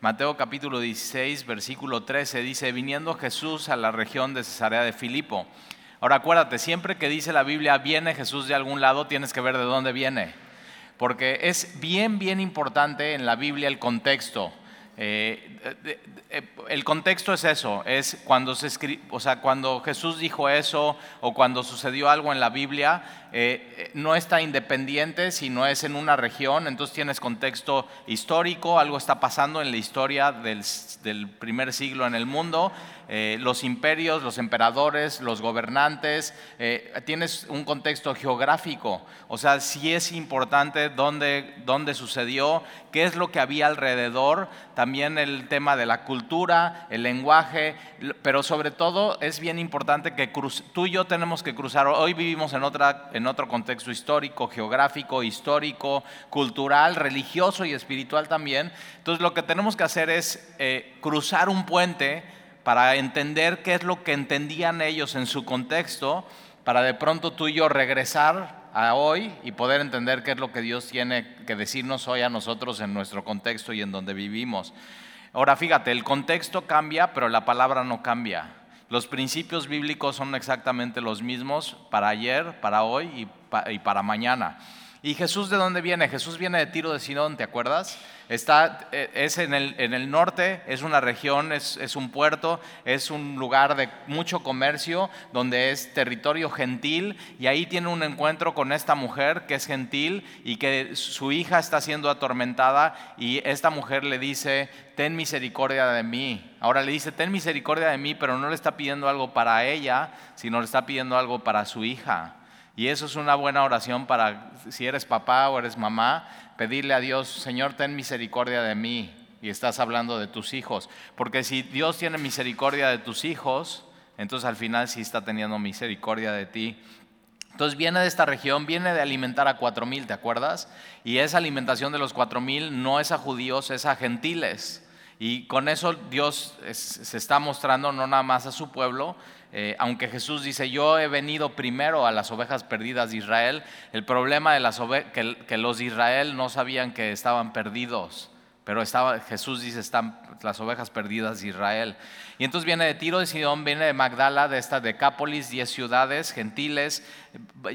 Mateo capítulo 16, versículo 13 dice, viniendo Jesús a la región de Cesarea de Filipo. Ahora acuérdate, siempre que dice la Biblia, viene Jesús de algún lado, tienes que ver de dónde viene. Porque es bien, bien importante en la Biblia el contexto. Eh, el contexto es eso, es cuando, se o sea, cuando Jesús dijo eso o cuando sucedió algo en la Biblia, eh, no está independiente, sino es en una región, entonces tienes contexto histórico, algo está pasando en la historia del primer siglo en el mundo, eh, los imperios, los emperadores, los gobernantes, eh, tienes un contexto geográfico, o sea, sí es importante dónde, dónde sucedió, qué es lo que había alrededor, también el tema de la cultura, el lenguaje, pero sobre todo es bien importante que tú y yo tenemos que cruzar, hoy vivimos en, otra, en otro contexto histórico, geográfico, histórico, cultural, religioso y espiritual también, entonces lo que tenemos que hacer es eh, cruzar un puente, para entender qué es lo que entendían ellos en su contexto, para de pronto tú y yo regresar a hoy y poder entender qué es lo que Dios tiene que decirnos hoy a nosotros en nuestro contexto y en donde vivimos. Ahora fíjate, el contexto cambia, pero la palabra no cambia. Los principios bíblicos son exactamente los mismos para ayer, para hoy y, para mañana. ¿Y Jesús de dónde viene? Jesús viene de Tiro de Sidón, ¿te acuerdas? Está, eh, es en el, en el, norte, es una región, es, es, un puerto, es un lugar de mucho comercio, donde es territorio gentil, y ahí tiene un encuentro con esta mujer que es gentil y que su hija está siendo atormentada, y esta mujer le dice, ten misericordia de mí. Ahora le dice, ten misericordia de mí, pero no le está pidiendo algo para ella, sino le está pidiendo algo para su hija. Y eso es una buena oración para si eres papá o eres mamá, pedirle a Dios, Señor, ten misericordia de mí. Y estás hablando de tus hijos. Porque si Dios tiene misericordia de tus hijos, entonces al final sí está teniendo misericordia de ti. Entonces viene de esta región, viene de alimentar a cuatro mil, ¿te acuerdas? Y esa alimentación de los cuatro mil no es a judíos, es a gentiles. Y con eso Dios se está mostrando no nada más a su pueblo, eh, aunque Jesús dice, yo he venido primero a las ovejas perdidas de Israel, el problema de las que, que los de Israel no sabían que estaban perdidos. Pero Jesús dice, están las ovejas perdidas de Israel. Y entonces viene de Tiro de Sidón, viene de Magdala, de esta Decápolis, diez ciudades gentiles,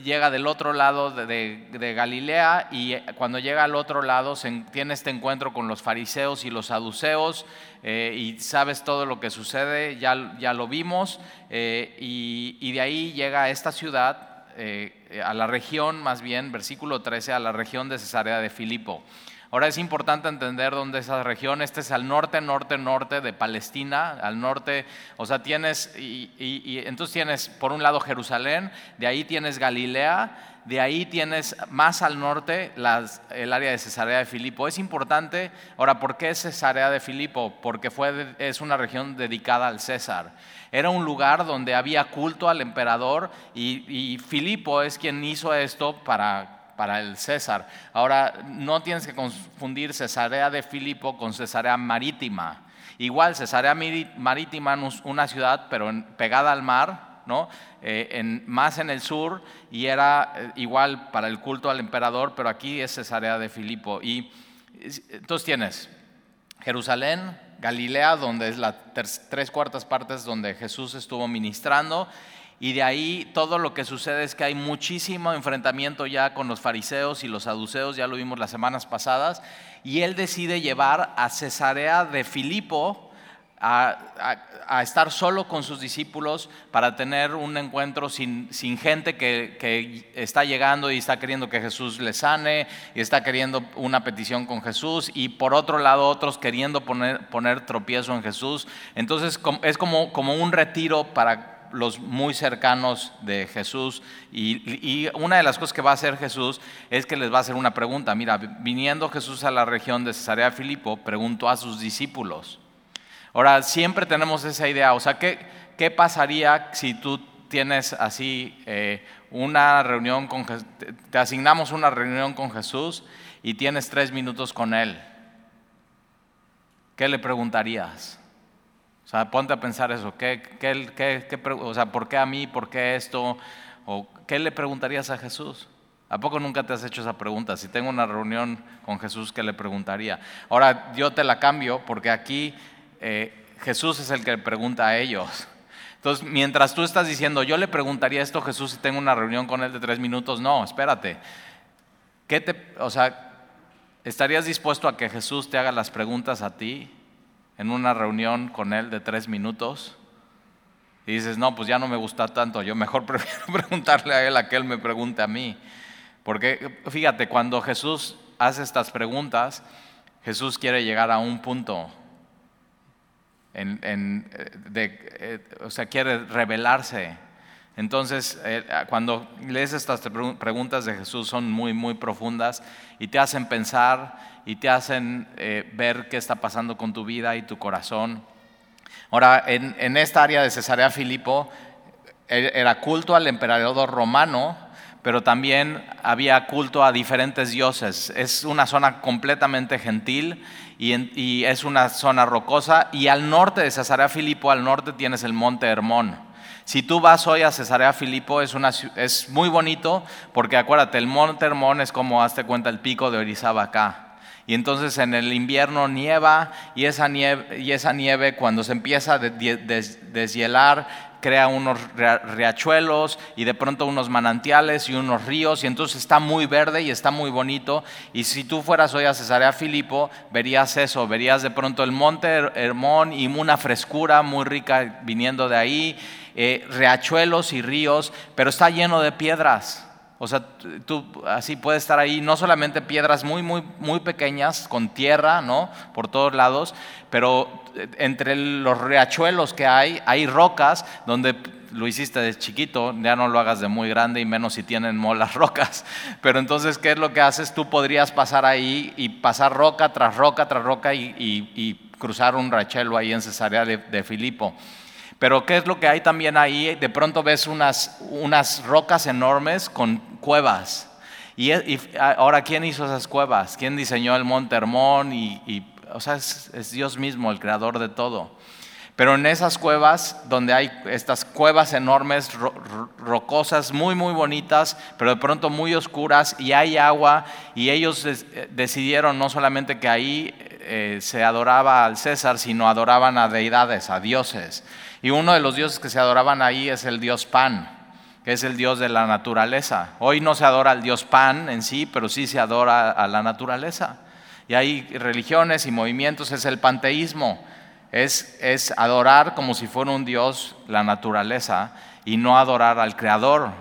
llega del otro lado de, Galilea y cuando llega al otro lado tiene este encuentro con los fariseos y los saduceos eh, y sabes todo lo que sucede, ya, ya lo vimos, eh, y, de ahí llega a esta ciudad, eh, a la región más bien, versículo 13, a la región de Cesarea de Filipo. Ahora es importante entender dónde esa región, este es al norte, norte, norte de Palestina, al norte, o sea, tienes, y, entonces tienes por un lado Jerusalén, de ahí tienes Galilea, de ahí tienes más al norte el área de Cesarea de Filipo. Es importante, ahora, ¿por qué Cesarea de Filipo? Porque fue, es una región dedicada al César. Era un lugar donde había culto al emperador y Filipo es quien hizo esto para para el César. Ahora, no tienes que confundir Cesarea de Filipo con Cesarea Marítima. Igual, Cesarea Marítima, una ciudad, pero pegada al mar, ¿no? Eh, en, más en el sur, y era eh, igual para el culto al emperador, pero aquí es Cesarea de Filipo. Y entonces tienes Jerusalén, Galilea, donde es la tres cuartas partes donde Jesús estuvo ministrando, y de ahí todo lo que sucede es que hay muchísimo enfrentamiento ya con los fariseos y los saduceos, ya lo vimos las semanas pasadas, y él decide llevar a Cesarea de Filipo a, estar solo con sus discípulos para tener un encuentro sin, sin gente que, que, está llegando y está queriendo que Jesús le sane y está queriendo una petición con Jesús y por otro lado otros queriendo poner, poner tropiezo en Jesús. Entonces es como, como un retiro para los muy cercanos de Jesús. Y, una de las cosas que va a hacer Jesús es que les va a hacer una pregunta. Mira, viniendo Jesús a la región de Cesarea Filipo, preguntó a sus discípulos. Ahora, siempre tenemos esa idea, o sea, ¿qué, qué pasaría si tú tienes así eh, una reunión con te asignamos una reunión con Jesús y tienes tres minutos con Él? ¿Qué le preguntarías? Sea, ponte a pensar eso. ¿Qué, qué, qué, o sea, ¿por qué a mí? ¿Por qué esto? ¿O qué le preguntarías a Jesús? ¿A poco nunca te has hecho esa pregunta? Si tengo una reunión con Jesús, ¿qué le preguntaría? Ahora yo te la cambio porque aquí eh, Jesús es el que pregunta a ellos. Entonces, mientras tú estás diciendo, yo le preguntaría esto a Jesús si tengo una reunión con él de tres minutos, no, espérate. ¿Qué te, o sea, ¿estarías dispuesto a que Jesús te haga las preguntas a ti en una reunión con él de tres minutos? Y dices, no, pues ya no me gusta tanto, yo mejor prefiero preguntarle a él a que él me pregunte a mí. Porque fíjate, cuando Jesús hace estas preguntas, Jesús quiere llegar a un punto, en, de, eh, o sea, quiere revelarse. Entonces, eh, cuando lees estas preguntas de Jesús son muy, muy profundas y te hacen pensar y te hacen eh, ver qué está pasando con tu vida y tu corazón. Ahora, en, en esta área de Cesarea Filipo, e, era culto al emperador romano, pero también había culto a diferentes dioses. Es una zona completamente gentil y, es una zona rocosa. Y al norte de Cesarea Filipo, al norte tienes el monte Hermón. Si tú vas hoy a Cesarea Filipo, es, una, es muy bonito porque acuérdate, el monte Hermón es como, hazte cuenta, el pico de Orizaba acá. Y entonces en el invierno nieva y esa nieve, y esa nieve cuando se empieza a deshielar crea unos riachuelos y de pronto unos manantiales y unos ríos y entonces está muy verde y está muy bonito. Y si tú fueras hoy a Cesarea Filipo, verías eso, verías de pronto el monte Hermón y una frescura muy rica viniendo de ahí, eh, riachuelos y ríos, pero está lleno de piedras. O sea, tú así puedes estar ahí, no solamente piedras muy, muy, muy pequeñas, con tierra, ¿no? Por todos lados, pero eh, entre los riachuelos que hay, hay rocas donde lo hiciste de chiquito, ya no lo hagas de muy grande y menos si tienen molas rocas. Pero entonces, ¿qué es lo que haces? Tú podrías pasar ahí y pasar roca tras roca tras roca y, cruzar un riachuelo ahí en Cesarea de Filipo. Pero ¿qué es lo que hay también ahí? De pronto ves unas, unas rocas enormes con cuevas. Y, ahora, ¿quién hizo esas cuevas? ¿Quién diseñó el Monte Hermón? Y, o sea, es, Dios mismo, el creador de todo. Pero en esas cuevas, donde hay estas cuevas enormes, rocosas, muy, muy bonitas, pero de pronto muy oscuras, y hay agua, y ellos decidieron no solamente que ahí eh, se adoraba al César, sino adoraban a deidades, a dioses. Y uno de los dioses que se adoraban ahí es el dios Pan, que es el dios de la naturaleza. Hoy no se adora al dios Pan en sí, pero sí se adora a la naturaleza. Y hay religiones y movimientos, es el panteísmo, es, es adorar como si fuera un dios la naturaleza y no adorar al creador,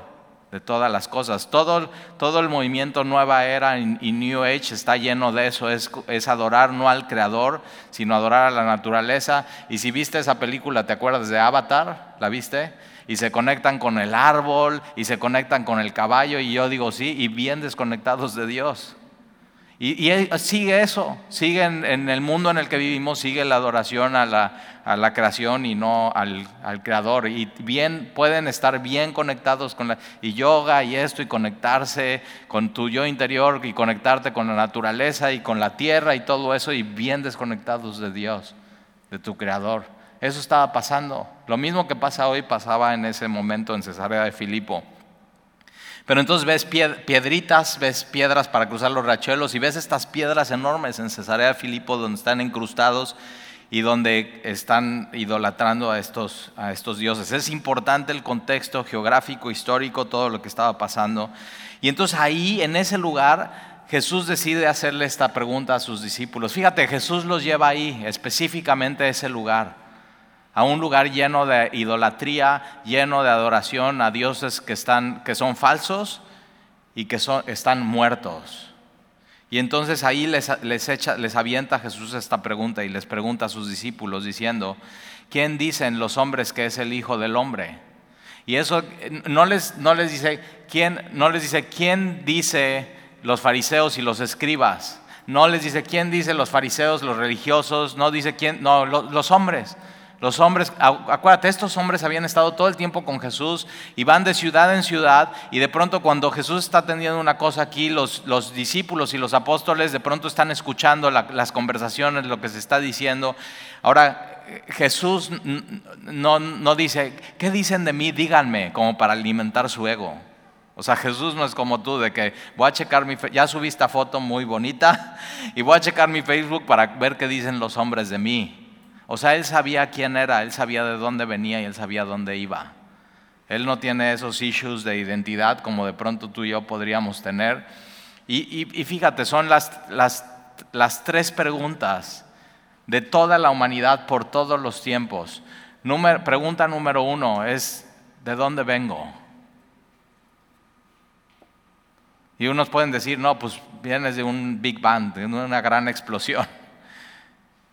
de todas las cosas. Todo, todo el movimiento Nueva Era y New Age está lleno de eso, es, es, adorar no al Creador, sino adorar a la naturaleza. Y si viste esa película, ¿te acuerdas de Avatar? ¿La viste? Y se conectan con el árbol y se conectan con el caballo y yo digo sí, y bien desconectados de Dios. Y, sigue eso, sigue en, el mundo en el que vivimos, sigue la adoración a la, creación y no al, creador. Y bien, pueden estar bien conectados con la y yoga y esto y conectarse con tu yo interior y conectarte con la naturaleza y con la tierra y todo eso y bien desconectados de Dios, de tu creador. Eso estaba pasando. Lo mismo que pasa hoy pasaba en ese momento en Cesarea de Filipo. Pero entonces ves piedritas, ves piedras para cruzar los rachuelos y ves estas piedras enormes en Cesarea de Filipo donde están incrustados y donde están idolatrando a estos, a estos dioses. Es importante el contexto geográfico, histórico, todo lo que estaba pasando. Y entonces ahí, en ese lugar, Jesús decide hacerle esta pregunta a sus discípulos. Fíjate, Jesús los lleva ahí, específicamente a ese lugar a un lugar lleno de idolatría, lleno de adoración a dioses que, están, que son falsos y que son, están muertos. Y entonces ahí les, les, echa, les avienta Jesús esta pregunta y les pregunta a sus discípulos diciendo, ¿quién dicen los hombres que es el Hijo del Hombre? Y eso no les, no les dice, ¿quién, no les dice, ¿quién dice los fariseos y los escribas? No les dice, ¿quién dice los fariseos, los religiosos? No dice, ¿quién? No, los hombres. Los hombres, acuérdate, estos hombres habían estado todo el tiempo con Jesús y van de ciudad en ciudad y de pronto cuando Jesús está atendiendo una cosa aquí, los, los discípulos y los apóstoles de pronto están escuchando las conversaciones, lo que se está diciendo. Ahora, Jesús no, no dice, ¿qué dicen de mí? Díganme, como para alimentar su ego. O sea, Jesús no es como tú, de que voy a checar mi, ya subí esta foto muy bonita y voy a checar mi Facebook para ver qué dicen los hombres de mí. O sea, él sabía quién era, él sabía de dónde venía y él sabía dónde iba. Él no tiene esos issues de identidad como de pronto tú y yo podríamos tener. Y, fíjate, son las, las, las, tres preguntas de toda la humanidad por todos los tiempos. pregunta número uno es, ¿de dónde vengo? Y unos pueden decir, no, pues vienes de un Big Bang, de una gran explosión.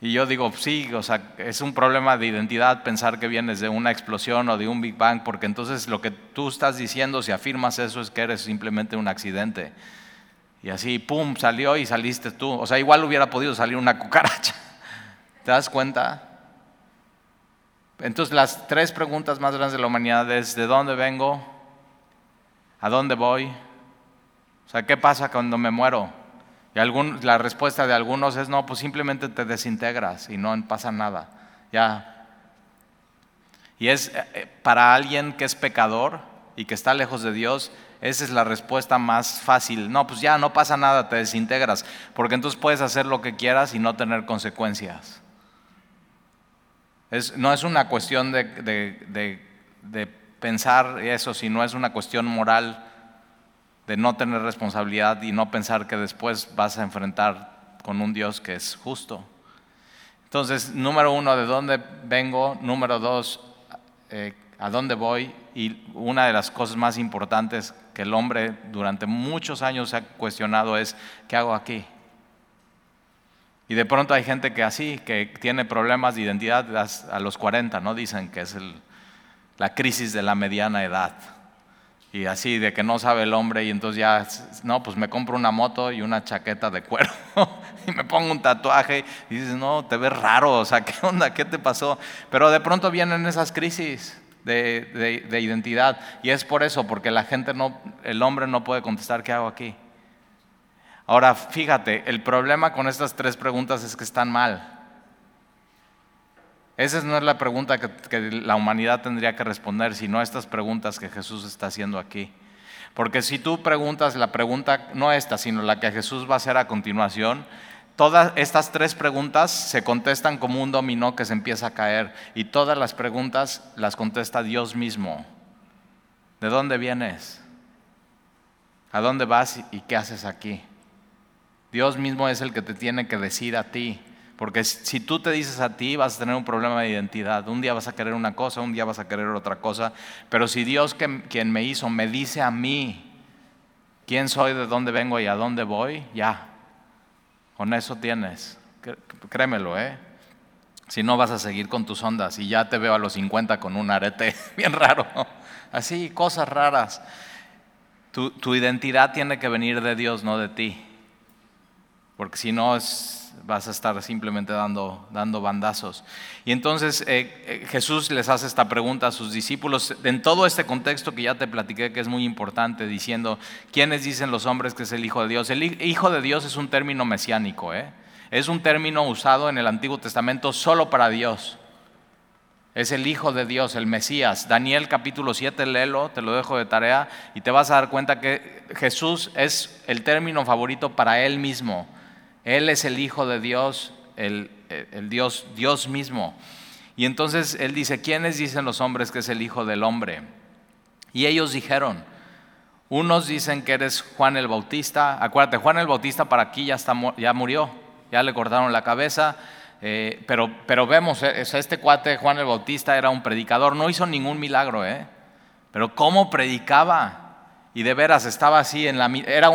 Y yo digo, sí, o sea, es un problema de identidad pensar que vienes de una explosión o de un Big Bang, porque entonces lo que tú estás diciendo, si afirmas eso, es que eres simplemente un accidente. Y así, pum, salió y saliste tú. O sea, igual hubiera podido salir una cucaracha. ¿Te das cuenta? Entonces las tres preguntas más grandes de la humanidad es, ¿de dónde vengo? ¿A dónde voy? O sea, ¿qué pasa cuando me muero? Y la respuesta de algunos es, no, pues simplemente te desintegras y no pasa nada. Ya. Y es eh, eh, para alguien que es pecador y que está lejos de Dios, esa es la respuesta más fácil. No, pues ya no pasa nada, te desintegras, porque entonces puedes hacer lo que quieras y no tener consecuencias. no es una cuestión de, de pensar eso, sino es una cuestión moral de no tener responsabilidad y no pensar que después vas a enfrentar con un Dios que es justo. Entonces, número uno, ¿de dónde vengo? Número dos, eh, ¿a dónde voy? Y una de las cosas más importantes que el hombre durante muchos años ha cuestionado es, ¿qué hago aquí? Y de pronto hay gente que así, que tiene problemas de identidad a los 40, ¿no? Dicen que es la crisis de la mediana edad. Y así de que no sabe el hombre y entonces ya, no, pues me compro una moto y una chaqueta de cuero y me pongo un tatuaje y dices, no, te ves raro, o sea, ¿qué onda? ¿Qué te pasó? Pero de pronto vienen esas crisis de, de identidad y es por eso, porque la gente no, el hombre no puede contestar, ¿qué hago aquí? Ahora, fíjate, el problema con estas tres preguntas es que están mal. Esa no es la pregunta que, la humanidad tendría que responder, sino estas preguntas que Jesús está haciendo aquí. Porque si tú preguntas la pregunta, no esta, sino la que Jesús va a hacer a continuación, todas estas tres preguntas se contestan como un dominó que se empieza a caer. Y todas las preguntas las contesta Dios mismo. ¿De dónde vienes? ¿A dónde vas y qué haces aquí? Dios mismo es el que te tiene que decir a ti porque si tú te dices a ti, vas a tener un problema de identidad. Un día vas a querer una cosa, un día vas a querer otra cosa. Pero si Dios, quien me hizo, me dice a mí quién soy, de dónde vengo y a dónde voy, ya. Con eso tienes. Créemelo, ¿eh? Si no vas a seguir con tus ondas y ya te veo a los 50 con un arete bien raro. Así, cosas raras. Tu, tu identidad tiene que venir de Dios, no de ti. Porque si no es vas a estar simplemente dando, dando bandazos. Y entonces eh, eh, Jesús les hace esta pregunta a sus discípulos en todo este contexto que ya te platiqué que es muy importante, diciendo, ¿quiénes dicen los hombres que es el Hijo de Dios? El Hijo de Dios es un término mesiánico, ¿eh? es un término usado en el Antiguo Testamento solo para Dios. Es el Hijo de Dios, el Mesías. Daniel capítulo 7, léelo, te lo dejo de tarea, y te vas a dar cuenta que Jesús es el término favorito para Él mismo. Él es el Hijo de Dios, el, Dios, Dios mismo. Y entonces Él dice, ¿quiénes dicen los hombres que es el Hijo del Hombre? Y ellos dijeron, unos dicen que eres Juan el Bautista. Acuérdate, Juan el Bautista para aquí ya, está, ya murió, ya le cortaron la cabeza. Eh, pero, pero vemos, eh, este cuate Juan el Bautista era un predicador, no hizo ningún milagro, ¿eh? Pero cómo predicaba. Y de veras estaba así en la... Era,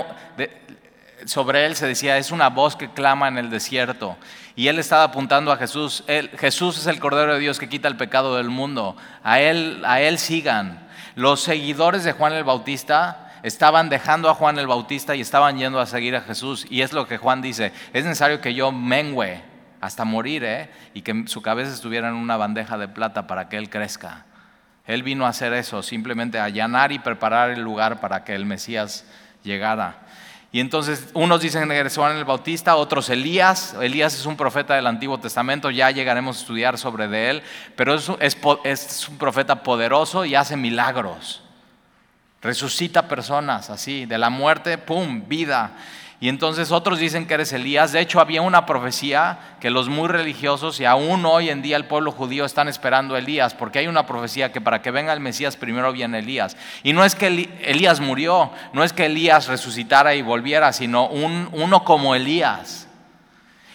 sobre él se decía, es una voz que clama en el desierto. Y él estaba apuntando a Jesús. Jesús es el Cordero de Dios que quita el pecado del mundo. A él, a él sigan. Los seguidores de Juan el Bautista estaban dejando a Juan el Bautista y estaban yendo a seguir a Jesús. Y es lo que Juan dice, es necesario que yo mengüe hasta morir, ¿eh? y que su cabeza estuviera en una bandeja de plata para que él crezca. Él vino a hacer eso, simplemente allanar y preparar el lugar para que el Mesías llegara. Y entonces unos dicen que eres Juan el Bautista, otros Elías. Elías es un profeta del Antiguo Testamento, ya llegaremos a estudiar sobre de él, pero es, es, un profeta poderoso y hace milagros. Resucita personas así, de la muerte, ¡pum!, vida. Y entonces otros dicen que eres Elías. De hecho, había una profecía que los muy religiosos y aún hoy en día el pueblo judío están esperando a Elías, porque hay una profecía que para que venga el Mesías primero viene Elías. Y no es que Elías murió, no es que Elías resucitara y volviera, sino un, uno como Elías.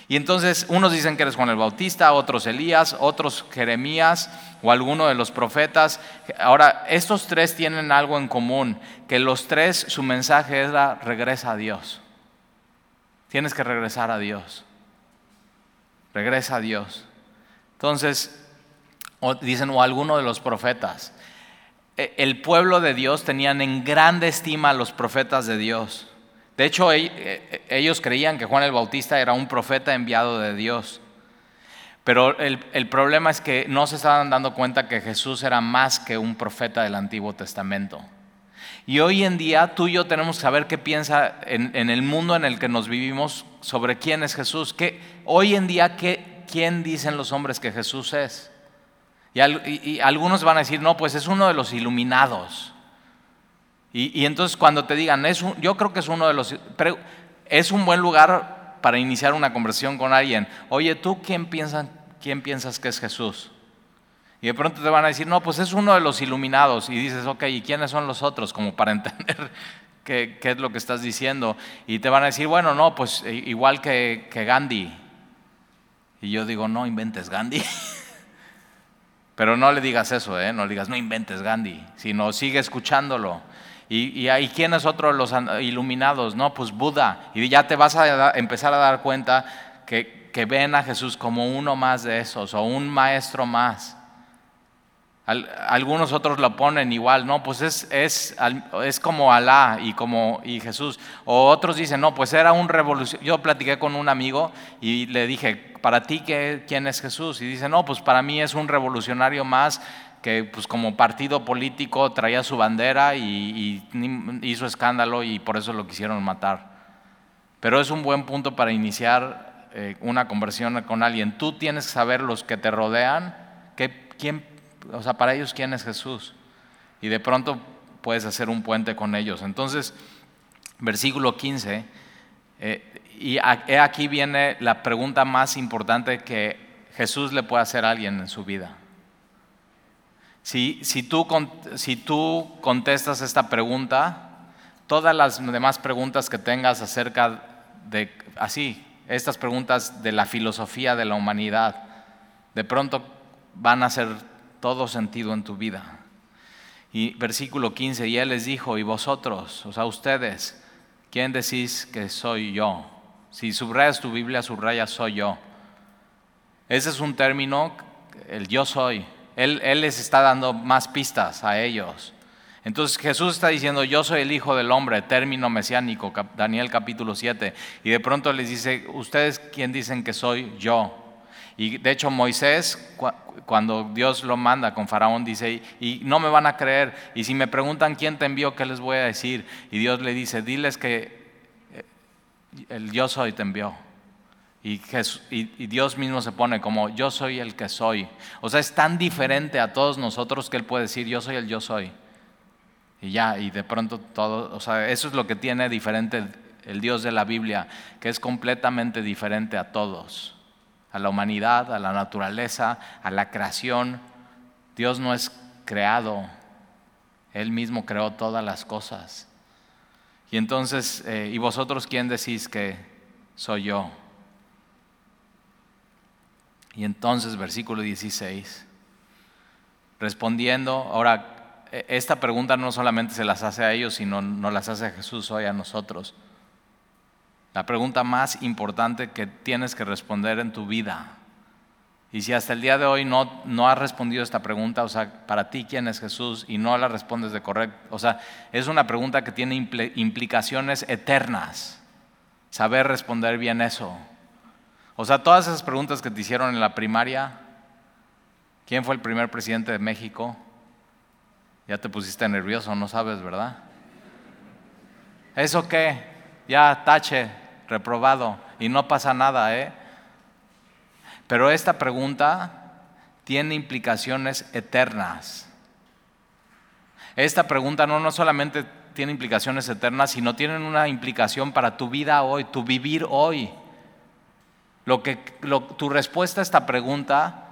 Y entonces unos dicen que eres Juan el Bautista, otros Elías, otros Jeremías o alguno de los profetas. Ahora, estos tres tienen algo en común, que los tres su mensaje era regresa a Dios. Tienes que regresar a Dios. Regresa a Dios. Entonces, dicen, o alguno de los profetas. E, el pueblo de Dios tenían en grande estima a los profetas de Dios. De hecho, e, e, ellos creían que Juan el Bautista era un profeta enviado de Dios. Pero el, el, problema es que no se estaban dando cuenta que Jesús era más que un profeta del Antiguo Testamento. Y hoy en día tú y yo tenemos que saber qué piensa en, el mundo en el que nos vivimos sobre quién es Jesús. ¿Qué, hoy en día, ¿qué, ¿quién dicen los hombres que Jesús es? Y, algunos van a decir, no, pues es uno de los iluminados. Y, entonces cuando te digan, es yo creo que es uno de los... es un buen lugar para iniciar una conversación con alguien. Oye, ¿tú quién, quién piensas que es Jesús? Y de pronto te van a decir, no, pues es uno de los iluminados. Y dices, ok, ¿y quiénes son los otros? Como para entender qué, es lo que estás diciendo. Y te van a decir, bueno, no, pues igual que, Gandhi. Y yo digo, no inventes Gandhi. Pero no le digas eso, ¿eh? no le digas, no inventes Gandhi, sino sigue escuchándolo. ¿Y, y, quién es otro de los iluminados? No, pues Buda. Y ya te vas a empezar a dar cuenta que, que ven a Jesús como uno más de esos o un maestro más algunos otros lo ponen igual, no, pues es, es, es como Alá y como y Jesús. O otros dicen, no, pues era un revolucionario. Yo platiqué con un amigo y le dije, ¿para ti qué, quién es Jesús? Y dice, no, pues para mí es un revolucionario más que pues como partido político traía su bandera y, hizo escándalo y por eso lo quisieron matar. Pero es un buen punto para iniciar eh, una conversión con alguien. Tú tienes que saber los que te rodean, que, quién o sea, para ellos, ¿quién es Jesús? Y de pronto puedes hacer un puente con ellos. Entonces, versículo 15, eh, y aquí viene la pregunta más importante que Jesús le puede hacer a alguien en su vida. Si, si, tú, si tú contestas esta pregunta, todas las demás preguntas que tengas acerca de, así, estas preguntas de la filosofía de la humanidad, de pronto van a ser todo sentido en tu vida. Y versículo 15, y él les dijo, y vosotros, o sea, ustedes, ¿quién decís que soy yo? Si subrayas tu Biblia, subraya soy yo. Ese es un término, el yo soy. Él, él les está dando más pistas a ellos. Entonces Jesús está diciendo, yo soy el Hijo del Hombre, término mesiánico, Daniel capítulo 7. Y de pronto les dice, ustedes quién dicen que soy yo. Y de hecho Moisés, cuando Dios lo manda con Faraón, dice, y no me van a creer, y si me preguntan quién te envió, ¿qué les voy a decir? Y Dios le dice, diles que eh, el yo soy te envió. Y, y, Dios mismo se pone como yo soy el que soy. O sea, es tan diferente a todos nosotros que Él puede decir yo soy el yo soy. Y ya, y de pronto todo, o sea, eso es lo que tiene diferente el Dios de la Biblia, que es completamente diferente a todos a la humanidad, a la naturaleza, a la creación. Dios no es creado, Él mismo creó todas las cosas. Y entonces, eh, ¿y vosotros quién decís que soy yo? Y entonces, versículo 16, respondiendo, ahora, e, esta pregunta no solamente se las hace a ellos, sino no las hace a Jesús hoy a nosotros. La pregunta más importante que tienes que responder en tu vida. Y si hasta el día de hoy no, no has respondido esta pregunta, o sea, para ti quién es Jesús y no la respondes de correcto, o sea, es una pregunta que tiene implicaciones eternas. Saber responder bien eso. O sea, todas esas preguntas que te hicieron en la primaria, ¿quién fue el primer presidente de México? Ya te pusiste nervioso, no sabes, ¿verdad? ¿Eso qué? Ya tache, reprobado y no pasa nada, ¿eh? Pero esta pregunta tiene implicaciones eternas. esta pregunta no, no solamente tiene implicaciones eternas, sino tienen una implicación para tu vida hoy, tu vivir hoy. Lo que, tu respuesta a esta pregunta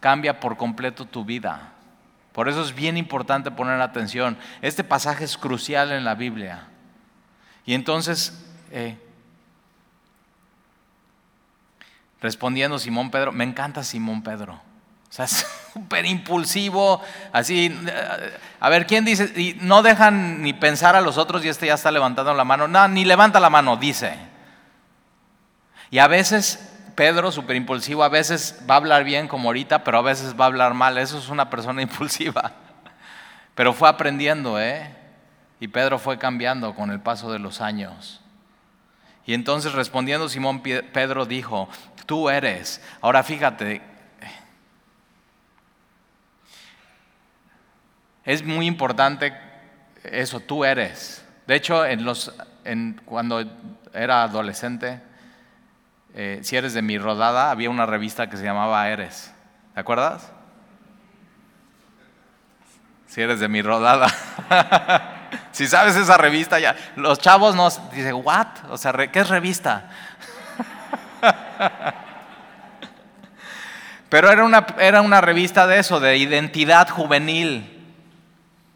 cambia por completo tu vida. Por eso es bien importante poner atención. Este pasaje es crucial en la Biblia. Y entonces, eh, respondiendo Simón Pedro, me encanta Simón Pedro. O sea, súper impulsivo, así. A ver, ¿quién dice? Y no dejan ni pensar a los otros y este ya está levantando la mano. No, ni levanta la mano, dice. Y a veces Pedro, súper impulsivo, a veces va a hablar bien como ahorita, pero a veces va a hablar mal. Eso es una persona impulsiva. Pero fue aprendiendo, ¿eh? Y Pedro fue cambiando con el paso de los años. Y entonces respondiendo Simón Pedro dijo, tú eres. Ahora fíjate, Es muy importante eso, tú eres. De hecho, cuando era adolescente, eh, si eres de mi rodada, había una revista que se llamaba Eres. ¿Te acuerdas? Si eres de mi rodada. si sabes esa revista ya, los chavos nos dicen, ¿what? O sea, ¿qué es revista? Pero era una, era una revista de eso, de identidad juvenil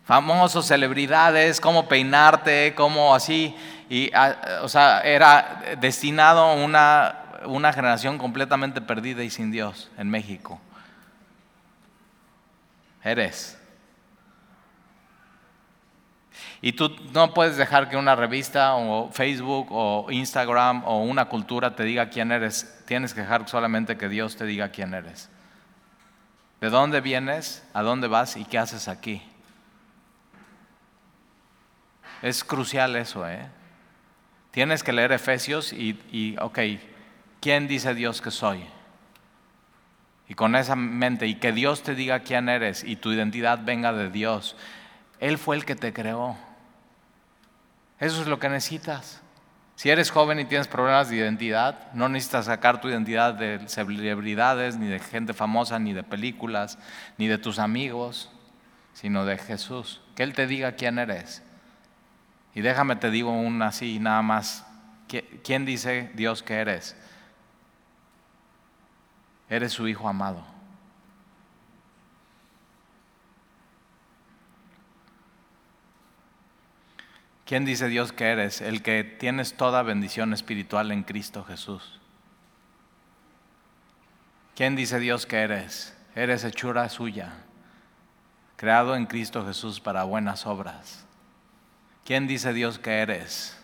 famosos, celebridades, cómo peinarte, cómo así. Y, o sea, era destinado a una, una generación completamente perdida y sin Dios en México. Eres. Y tú no puedes dejar que una revista o Facebook o Instagram o una cultura te diga quién eres. Tienes que dejar solamente que Dios te diga quién eres. ¿De dónde vienes? ¿A dónde vas? ¿Y qué haces aquí? Es crucial eso, ¿eh? Tienes que leer Efesios y, y, ok, ¿quién dice Dios que soy? Y con esa mente, y que Dios te diga quién eres y tu identidad venga de Dios. Él fue el que te creó. Eso es lo que necesitas. Si eres joven y tienes problemas de identidad, no necesitas sacar tu identidad de celebridades, ni de gente famosa, ni de películas, ni de tus amigos, sino de Jesús. Que Él te diga quién eres. Y déjame te digo un así nada más. ¿Quién dice Dios que eres? Eres su hijo amado. ¿Quién dice Dios que eres? El que tienes toda bendición espiritual en Cristo Jesús. ¿Quién dice Dios que eres? Eres hechura suya, creado en Cristo Jesús para buenas obras. ¿Quién dice Dios que eres?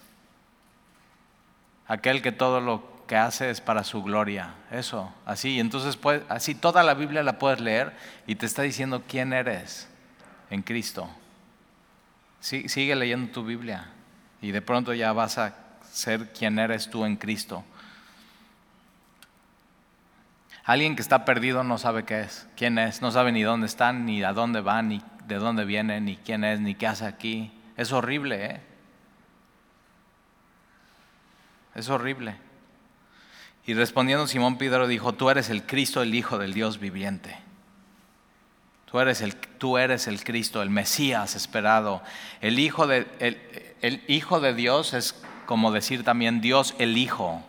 Aquel que todo lo que hace es para su gloria. Eso, así. Entonces, pues, así toda la Biblia la puedes leer y te está diciendo quién eres en Cristo. Sigue leyendo tu Biblia y de pronto ya vas a ser quien eres tú en Cristo. Alguien que está perdido no sabe qué es, quién es, no sabe ni dónde están, ni a dónde van, ni de dónde viene, ni quién es, ni qué hace aquí. Es horrible, ¿eh? Es horrible. Y respondiendo Simón Pedro dijo, tú eres el Cristo, el Hijo del Dios viviente. Tú eres el, tú eres el Cristo, el Mesías esperado. El hijo, de, el Hijo de Dios es como decir también Dios el Hijo.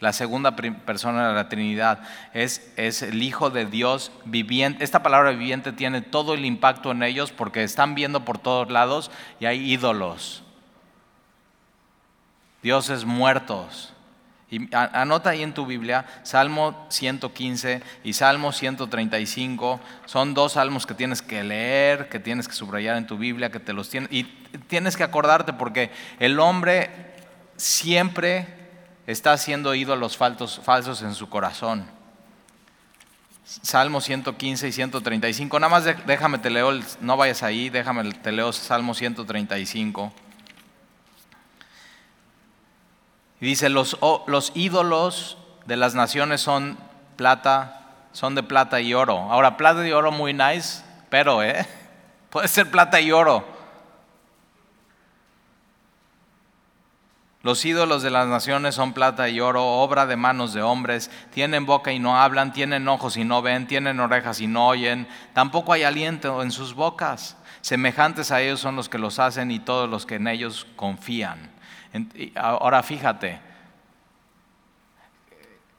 La segunda persona de la Trinidad es, es, el Hijo de Dios viviente. Esta palabra viviente tiene todo el impacto en ellos porque están viendo por todos lados y hay ídolos. Dioses muertos. Y anota ahí en tu Biblia, Salmo 115 y Salmo 135. Son dos salmos que tienes que leer, que tienes que subrayar en tu Biblia, que te los tienes. Y tienes que acordarte porque el hombre siempre está haciendo ídolos falsos, falsos en su corazón. Salmo 115 y 135. Nada más déjame te leo, no vayas ahí, déjame te leo Salmo 135. Y dice, los, los ídolos de las naciones son plata, son de plata y oro. Ahora, plata y oro muy nice, pero, ¿eh? Puede ser plata y oro. Los ídolos de las naciones son plata y oro, obra de manos de hombres. Tienen boca y no hablan, tienen ojos y no ven, tienen orejas y no oyen. Tampoco hay aliento en sus bocas. Semejantes a ellos son los que los hacen y todos los que en ellos confían. Ahora fíjate,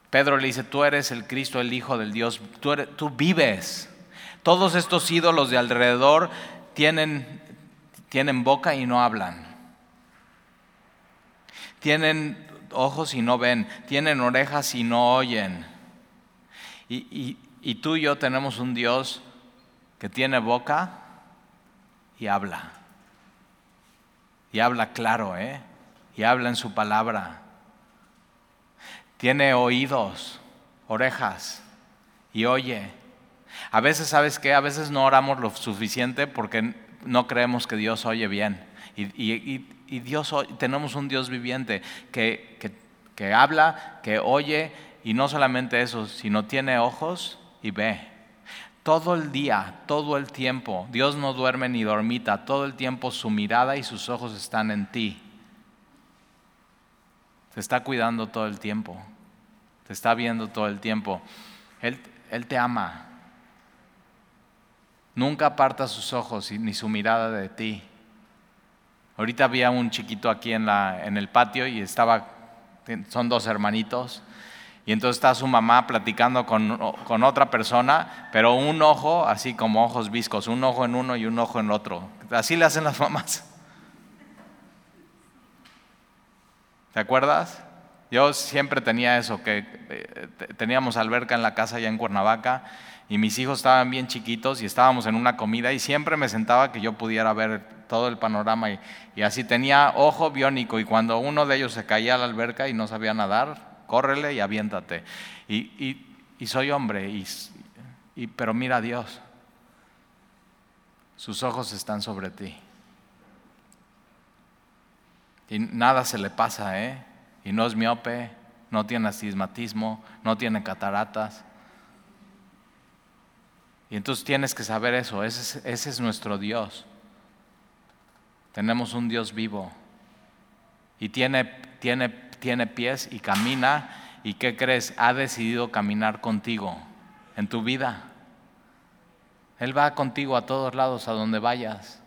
Pedro le dice, tú eres el Cristo, el Hijo del Dios, tú, vives. Todos estos ídolos de alrededor tienen, tienen boca y no hablan. Tienen ojos y no ven, tienen orejas y no oyen. Y tú y yo tenemos un Dios que tiene boca y habla. Y habla claro, ¿eh? Y habla en su palabra. Tiene oídos, orejas y oye. A veces, ¿sabes qué? A veces no oramos lo suficiente porque no creemos que Dios oye bien. Y, Dios, tenemos un Dios viviente que, que habla, que oye, y no solamente eso, sino tiene ojos y ve. Todo el día, todo el tiempo, Dios no duerme ni dormita, todo el tiempo su mirada y sus ojos están en ti. Te está cuidando todo el tiempo, te está viendo todo el tiempo. Él, él te ama. Nunca aparta sus ojos ni su mirada de ti. Ahorita había un chiquito aquí en, la, en el patio y estaba, son dos hermanitos, y entonces está su mamá platicando con, con, otra persona, pero un ojo, así como ojos viscos, un ojo en uno y un ojo en otro. Así le hacen las mamás. ¿Te acuerdas? Yo siempre tenía eso, que eh, teníamos alberca en la casa allá en Cuernavaca y mis hijos estaban bien chiquitos y estábamos en una comida y siempre me sentaba que yo pudiera ver todo el panorama y, así tenía ojo biónico y cuando uno de ellos se caía a la alberca y no sabía nadar, córrele y aviéntate. Y, soy hombre, y, pero mira a Dios, sus ojos están sobre ti. Y nada se le pasa, ¿eh? Y no es miope, no tiene astigmatismo, no tiene cataratas. Y entonces tienes que saber eso, ese es, nuestro Dios. Tenemos un Dios vivo y tiene, tiene, tiene pies y camina. ¿Y qué crees? Ha decidido caminar contigo en tu vida. Él va contigo a todos lados, a donde vayas.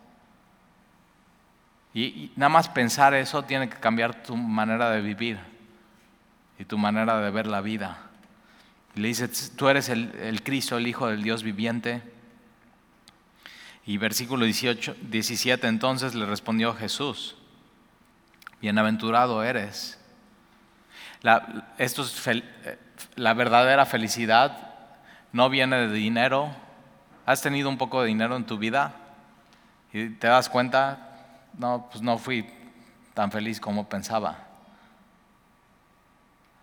Y, nada más pensar eso tiene que cambiar tu manera de vivir y tu manera de ver la vida. Y le dice, tú eres el, Cristo, el Hijo del Dios viviente. Y versículo 18, 17, entonces le respondió Jesús, bienaventurado eres. Esto es la verdadera felicidad no viene de dinero. ¿Has tenido un poco de dinero en tu vida? Y te das cuenta, no, pues no fui tan feliz como pensaba.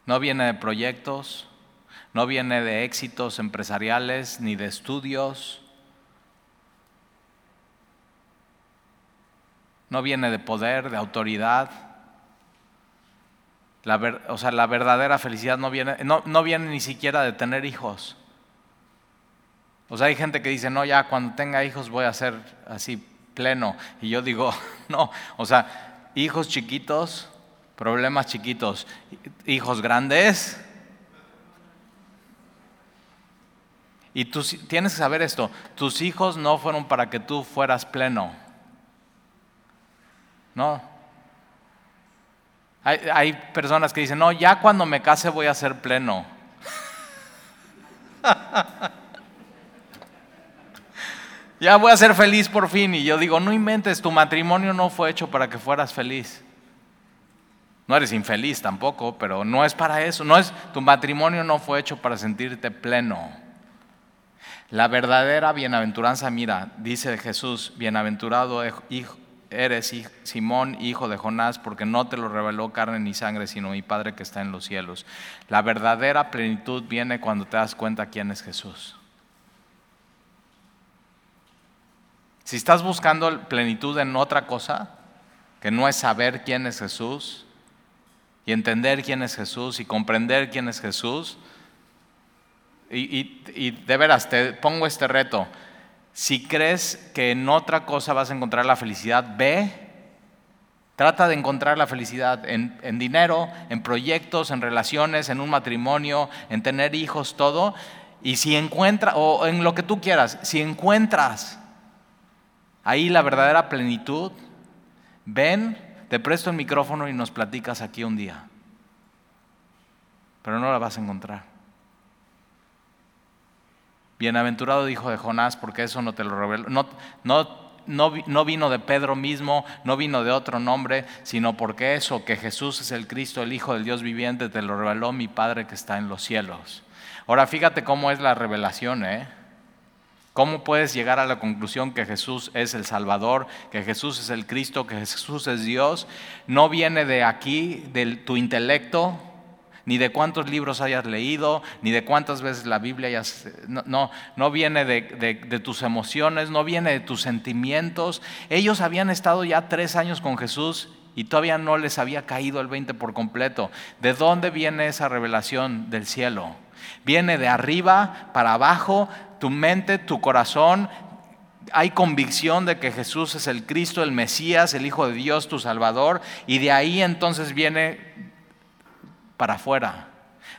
No viene de proyectos, no viene de éxitos empresariales ni de estudios. No viene de poder, de autoridad. La o sea, la verdadera felicidad no viene, no, no viene ni siquiera de tener hijos. O sea, hay gente que dice, no, ya cuando tenga hijos voy a ser así pleno. Y yo digo, no, o sea, hijos chiquitos, problemas chiquitos, hijos grandes. Y tú tienes que saber esto, tus hijos no fueron para que tú fueras pleno. No. Hay, hay personas que dicen, no, ya cuando me case voy a ser pleno. ya voy a ser feliz por fin. Y yo digo, no inventes, tu matrimonio no fue hecho para que fueras feliz. No eres infeliz tampoco, pero no es para eso. No es, tu matrimonio no fue hecho para sentirte pleno. La verdadera bienaventuranza, mira, dice Jesús, bienaventurado eres Simón, hijo de Jonás, porque no te lo reveló carne ni sangre, sino mi Padre que está en los cielos. La verdadera plenitud viene cuando te das cuenta quién es Jesús. Si estás buscando plenitud en otra cosa, que no es saber quién es Jesús y entender quién es Jesús y comprender quién es Jesús, y, de veras te pongo este reto, si crees que en otra cosa vas a encontrar la felicidad, ve Trata de encontrar la felicidad en, en, dinero, en proyectos, en relaciones, en un matrimonio, en tener hijos, todo. Y si encuentras, o en lo que tú quieras, si encuentras ahí la verdadera plenitud, ven, te presto el micrófono y nos platicas aquí un día. Pero no la vas a encontrar. Bienaventurado hijo de Jonás, porque eso no te lo reveló. No, no no, vino de Pedro mismo, no vino de otro nombre, sino porque eso, que Jesús es el Cristo, el Hijo del Dios viviente, te lo reveló mi Padre que está en los cielos. Ahora fíjate cómo es la revelación, ¿eh? ¿Cómo puedes llegar a la conclusión que Jesús es el Salvador, que Jesús es el Cristo, que Jesús es Dios? No viene de aquí, de tu intelecto, ni de cuántos libros hayas leído, ni de cuántas veces la Biblia hayas... No, no, viene de, de, tus emociones, no viene de tus sentimientos. Ellos habían estado ya tres años con Jesús y todavía no les había caído el 20 por completo. ¿De dónde viene esa revelación del cielo? Viene de arriba para abajo, tu mente, tu corazón, hay convicción de que Jesús es el Cristo, el Mesías, el Hijo de Dios, tu Salvador, y de ahí entonces viene para afuera.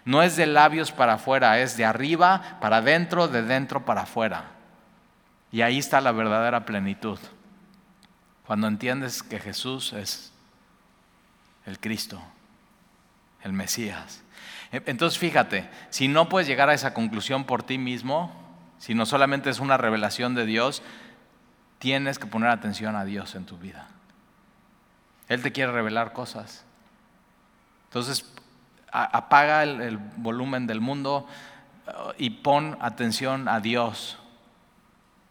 No es de labios para afuera, es de arriba para adentro, de dentro para afuera. Y ahí está la verdadera plenitud. Cuando entiendes que Jesús es el Cristo, el Mesías. Entonces fíjate, si no puedes llegar a esa conclusión por ti mismo, si no solamente es una revelación de Dios, tienes que poner atención a Dios en tu vida. Él te quiere revelar cosas. Entonces, apaga el, volumen del mundo uh, y pon atención a Dios.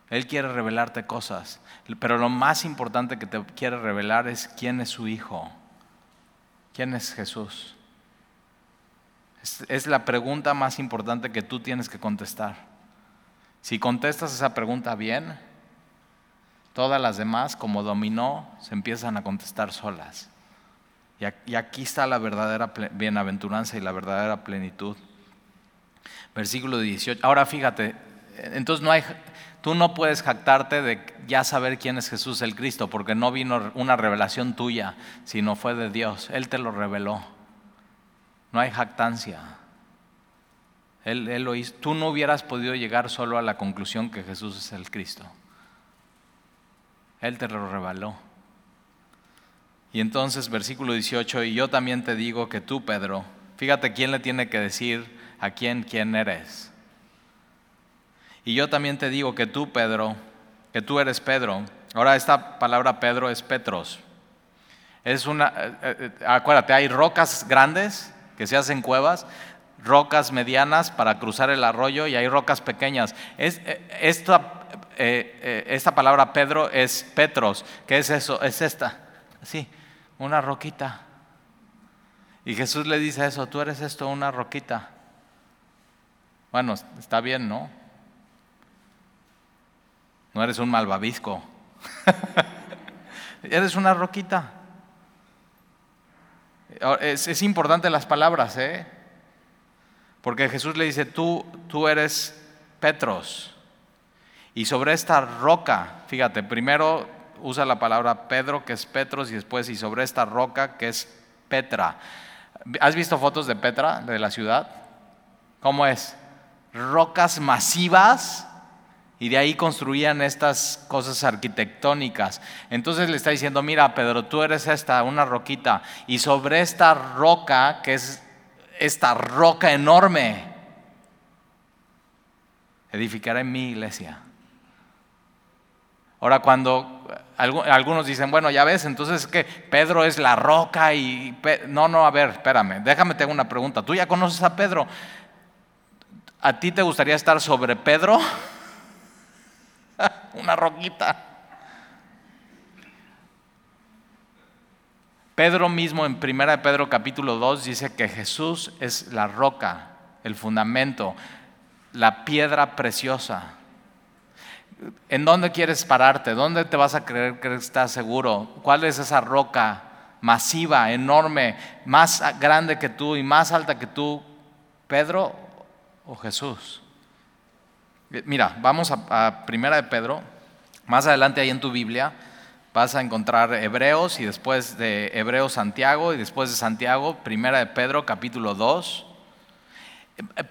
Él quiere revelarte cosas, pero lo más importante que te quiere revelar es quién es su Hijo, quién es Jesús. es la pregunta más importante que tú tienes que contestar. Si contestas esa pregunta bien, todas las demás, como dominó, se empiezan a contestar solas. Y aquí está la verdadera bienaventuranza y la verdadera plenitud. Versículo 18. Ahora fíjate, entonces no hay, tú no puedes jactarte de ya saber quién es Jesús el Cristo, porque no vino una revelación tuya, sino fue de Dios. Él te lo reveló. No hay jactancia. Él, lo hizo. Tú no hubieras podido llegar solo a la conclusión que Jesús es el Cristo. Él te lo reveló. Y entonces, versículo 18, y yo también te digo que tú, Pedro, fíjate quién le tiene que decir a quién quién eres. Y yo también te digo que tú, Pedro, que tú eres Pedro. Ahora esta palabra Pedro es Petros. Es una, eh, eh, acuérdate, hay rocas grandes que se hacen cuevas, rocas medianas para cruzar el arroyo y hay rocas pequeñas. Eh, esta, esta palabra Pedro es Petros. ¿Qué es eso? Es esta. Sí, una roquita. Y Jesús le dice eso, tú eres esto, una roquita. Bueno, está bien, ¿no? No eres un malvavisco. eres una roquita. Es, importante las palabras, ¿eh? Porque Jesús le dice, tú, tú eres Petros. Y sobre esta roca, fíjate, primero usa la palabra Pedro, que es Petros, y después, y sobre esta roca, que es Petra. ¿Has visto fotos de Petra, de la ciudad? ¿Cómo es? Rocas masivas y de ahí construían estas cosas arquitectónicas. Entonces le está diciendo, mira Pedro, tú eres esta, una roquita, y sobre esta roca, que es esta roca enorme, edificaré mi iglesia. Ahora cuando algunos dicen, bueno, ya ves, entonces que Pedro es la roca y... No, no, a ver, espérame, déjame te una pregunta. ¿Tú ya conoces a Pedro? ¿A ti te gustaría estar sobre Pedro? una roquita. Pedro mismo en 1 Pedro capítulo 2 dice que Jesús es la roca, el fundamento, la piedra preciosa. ¿En dónde quieres pararte? ¿Dónde te vas a creer que estás seguro? ¿Cuál es esa roca masiva, enorme, más grande que tú y más alta que tú? ¿Pedro o Jesús? Mira, vamos a, Primera de Pedro, más adelante ahí en tu Biblia, vas a encontrar Hebreos y después de Hebreos Santiago y después de Santiago, primera de Pedro, capítulo 2.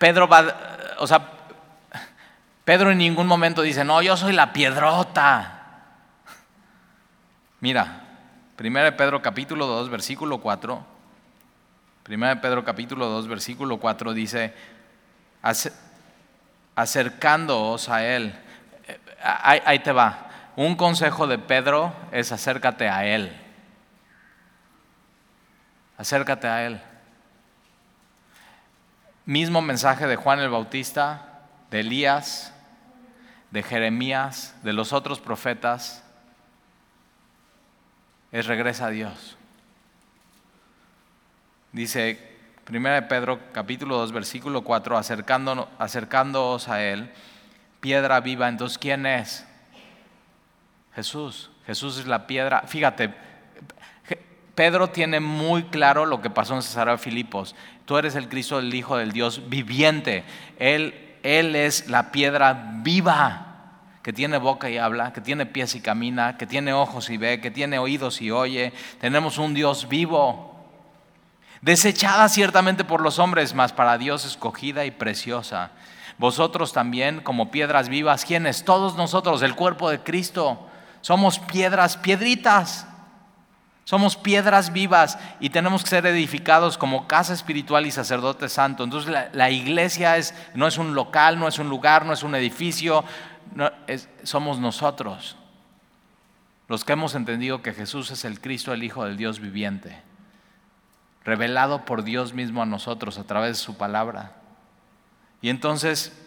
Pedro va, o sea, Pedro en ningún momento dice, no, yo soy la piedrota. Mira, primera de Pedro capítulo 2, versículo 4. Primera de Pedro capítulo 2, versículo 4 dice, acercándoos a Él. Eh, ahí te va. Un consejo de Pedro es acércate a Él. Acércate a Él. Mismo mensaje de Juan el Bautista, de Elías, de Jeremías, de los otros profetas, es regresa a Dios. Dice 1 Pedro capítulo 2 versículo 4, acercándoos a Él, piedra viva, entonces ¿quién es? Jesús. Jesús es la piedra. Fíjate, Pedro tiene muy claro lo que pasó en Cesarea de Filipos. Tú eres el Cristo, el Hijo del Dios viviente. Él, él es la piedra viva que tiene boca y habla, que tiene pies y camina, que tiene ojos y ve, que tiene oídos y oye. Tenemos un Dios vivo, desechada ciertamente por los hombres, mas para Dios escogida y preciosa. Vosotros también, como piedras vivas, ¿quiénes? Todos nosotros, el cuerpo de Cristo somos piedras, piedritas. Somos piedras vivas y tenemos que ser edificados como casa espiritual y sacerdote santo. Entonces la, iglesia es, no es un local, no es un lugar, no es un edificio, somos nosotros los que hemos entendido que Jesús es el Cristo, el Hijo del Dios viviente, revelado por Dios mismo a nosotros a través de su palabra. Y entonces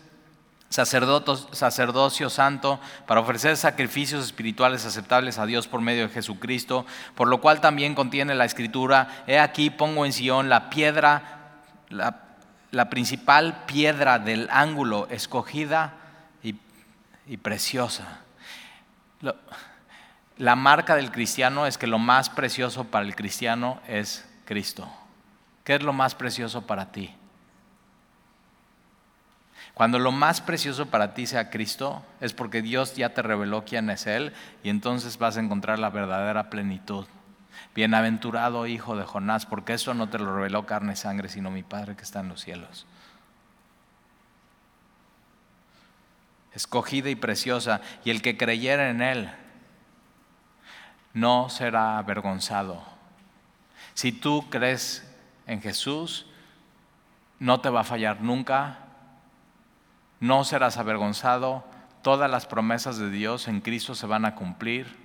sacerdocio santo para ofrecer sacrificios espirituales aceptables a Dios por medio de Jesucristo, por lo cual también contiene la escritura, he aquí pongo en Sion la piedra, la, principal piedra del ángulo escogida y, preciosa. la marca del cristiano es que lo más precioso para el cristiano es Cristo. ¿Qué es lo más precioso para ti? Cuando lo más precioso para ti sea Cristo, es porque Dios ya te reveló quién es Él y entonces vas a encontrar la verdadera plenitud. Bienaventurado hijo de Jonás, porque eso no te lo reveló carne y sangre, sino mi Padre que está en los cielos. Escogida y preciosa, y el que creyera en Él no será avergonzado. Si tú crees en Jesús, no te va a fallar nunca, no serás avergonzado, todas las promesas de Dios en Cristo se van a cumplir,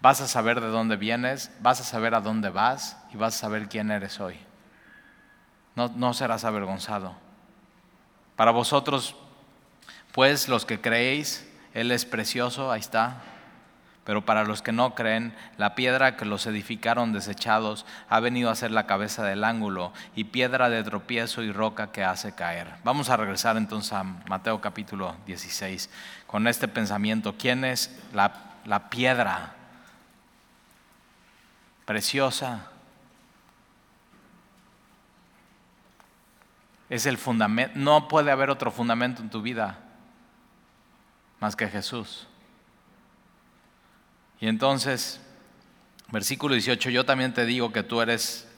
vas a saber de dónde vienes, vas a saber a dónde vas y vas a saber quién eres hoy. No, no serás avergonzado. Para vosotros, pues los que creéis, Él es precioso, ahí está, pero para los que no creen, la piedra que los edificaron desechados ha venido a ser la cabeza del ángulo y piedra de tropiezo y roca que hace caer. Vamos a regresar entonces a Mateo capítulo 16 con este pensamiento. ¿Quién es la, la piedra preciosa? Es el fundamento. No puede haber otro fundamento en tu vida más que Jesús. Y entonces, versículo 18, yo también te digo que tú eres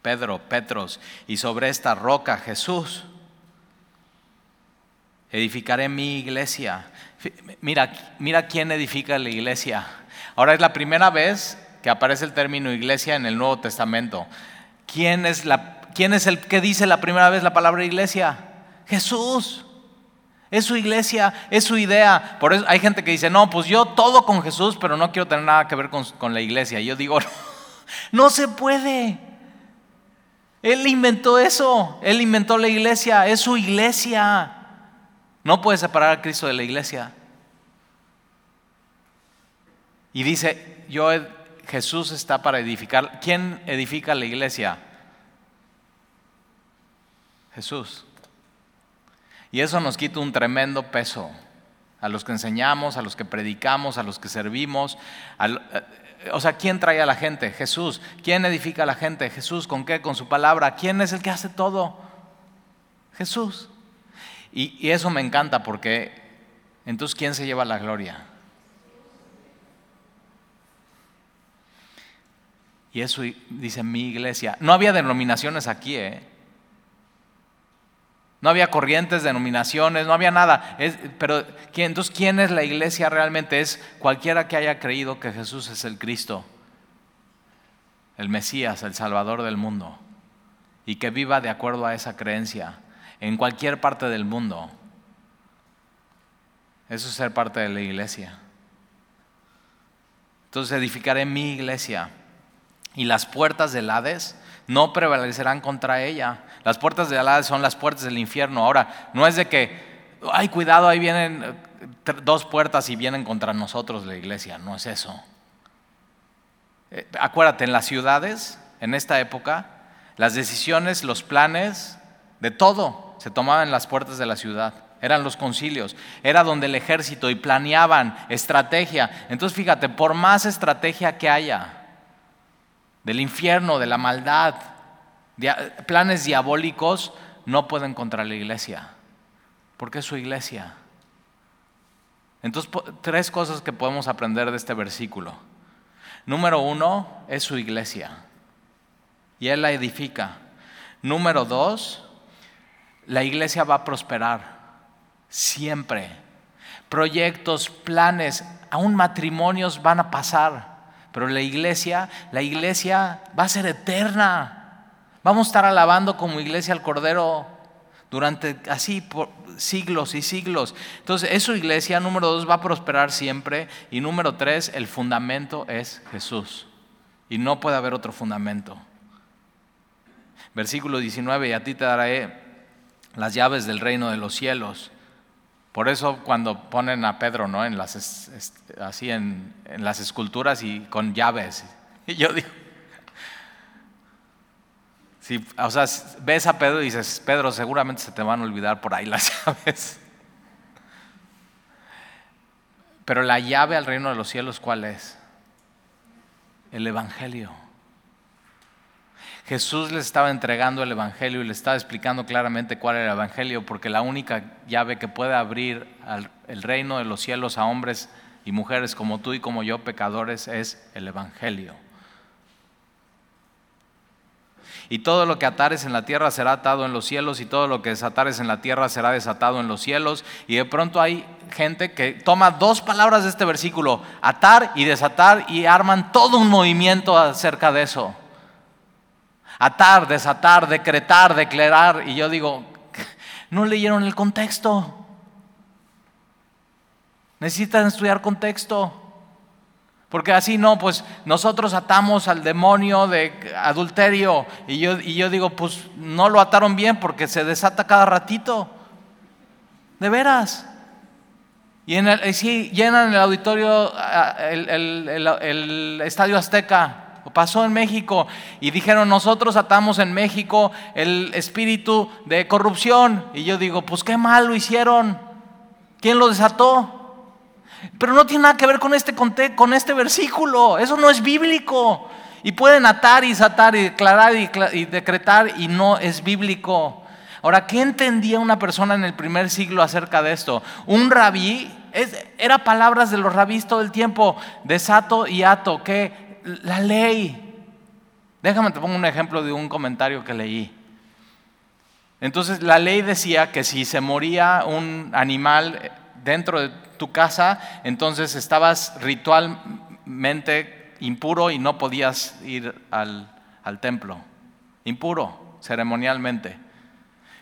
Pedro, Petros, y sobre esta roca Jesús edificaré mi iglesia. Mira, mira quién edifica la iglesia. Ahora es la primera vez que aparece el término iglesia en el Nuevo Testamento. ¿Quién es, la, quién es el que dice la primera vez la palabra iglesia? Jesús. Es su iglesia, es su idea. Por eso hay gente que dice, no, pues yo todo con Jesús, pero no quiero tener nada que ver con, la iglesia. Y yo digo, no, no se puede. Él inventó eso, Él inventó la iglesia, es su iglesia. No puede separar a Cristo de la iglesia. Y dice, yo, Jesús está para edificar. ¿Quién edifica la iglesia? Jesús. Y eso nos quita un tremendo peso a los que enseñamos, a los que predicamos, a los que servimos. Eh, o sea, ¿quién trae a la gente? Jesús. ¿Quién edifica a la gente? Jesús. ¿Con qué? Con su palabra. ¿Quién es el que hace todo? Jesús. Y, y eso me encanta porque entonces ¿quién se lleva la gloria? Y eso dice mi iglesia. No había denominaciones aquí, ¿eh? No había corrientes, denominaciones, no había nada. pero entonces, ¿quién es la iglesia realmente? Es cualquiera que haya creído que Jesús es el Cristo, el Mesías, el Salvador del mundo, y que viva de acuerdo a esa creencia en cualquier parte del mundo. Eso es ser parte de la iglesia. Entonces edificaré mi iglesia y las puertas del Hades no prevalecerán contra ella. Las puertas del Hades son las puertas del infierno. Ahora, no es de que, ay, cuidado, ahí vienen eh, dos puertas y vienen contra nosotros la iglesia. No es eso. Eh, acuérdate, en las ciudades, en esta época, las decisiones, los planes, de todo se tomaban en las puertas de la ciudad eran los concilios, era donde el ejército y planeaban estrategia. Entonces fíjate, por más estrategia que haya del infierno, de la maldad, planes diabólicos, no pueden contra la iglesia, porque es su iglesia. Entonces, tres cosas que podemos aprender de este versículo. Número uno, es su iglesia, y Él la edifica. Número dos, la iglesia va a prosperar siempre. Proyectos, planes, aún matrimonios van a pasar, pero la iglesia, la iglesia va a ser eterna. Vamos a estar alabando como iglesia al Cordero durante así por siglos y siglos. Entonces, eso iglesia, número dos, va a prosperar siempre. Y número tres, el fundamento es Jesús. Y no puede haber otro fundamento. Versículo 19, y a ti te daré las llaves del reino de los cielos. Por eso cuando ponen a Pedro ¿no? en las, así en, las esculturas y con llaves, y yo digo, si, o sea, ves a Pedro y dices, Pedro, seguramente se te van a olvidar por ahí las llaves. Pero la llave al reino de los cielos, ¿cuál es? El Evangelio. Jesús les estaba entregando el Evangelio y le estaba explicando claramente cuál era el Evangelio, porque la única llave que puede abrir el reino de los cielos a hombres y mujeres como tú y como yo, pecadores, es el Evangelio. Y todo lo que atares en la tierra será atado en los cielos y todo lo que desatares en la tierra será desatado en los cielos. Y de pronto hay gente que toma dos palabras de este versículo, atar y desatar, y arman todo un movimiento acerca de eso atar, desatar, decretar, declarar. Y yo digo, no leyeron el contexto. Necesitan estudiar contexto. Porque así no, pues nosotros atamos al demonio de adulterio. Y yo, y yo digo, pues no lo ataron bien porque se desata cada ratito. De veras. Y en el, sí, llenan el auditorio, el estadio Azteca pasó en México y dijeron, nosotros atamos en México el espíritu de corrupción. Y yo digo, pues qué mal lo hicieron. ¿Quién lo desató? Pero no tiene nada que ver con este, con este versículo. Eso no es bíblico. Y pueden atar y desatar y declarar y, decretar y no es bíblico. Ahora, ¿qué entendía una persona en el primer siglo acerca de esto? Un rabí, era palabras de los rabís todo el tiempo, desato y ato, que la ley. Déjame te pongo un ejemplo de un comentario que leí. Entonces la ley decía que si se moría un animal dentro de tu casa, entonces estabas ritualmente impuro y no podías ir al, al templo. Impuro, ceremonialmente.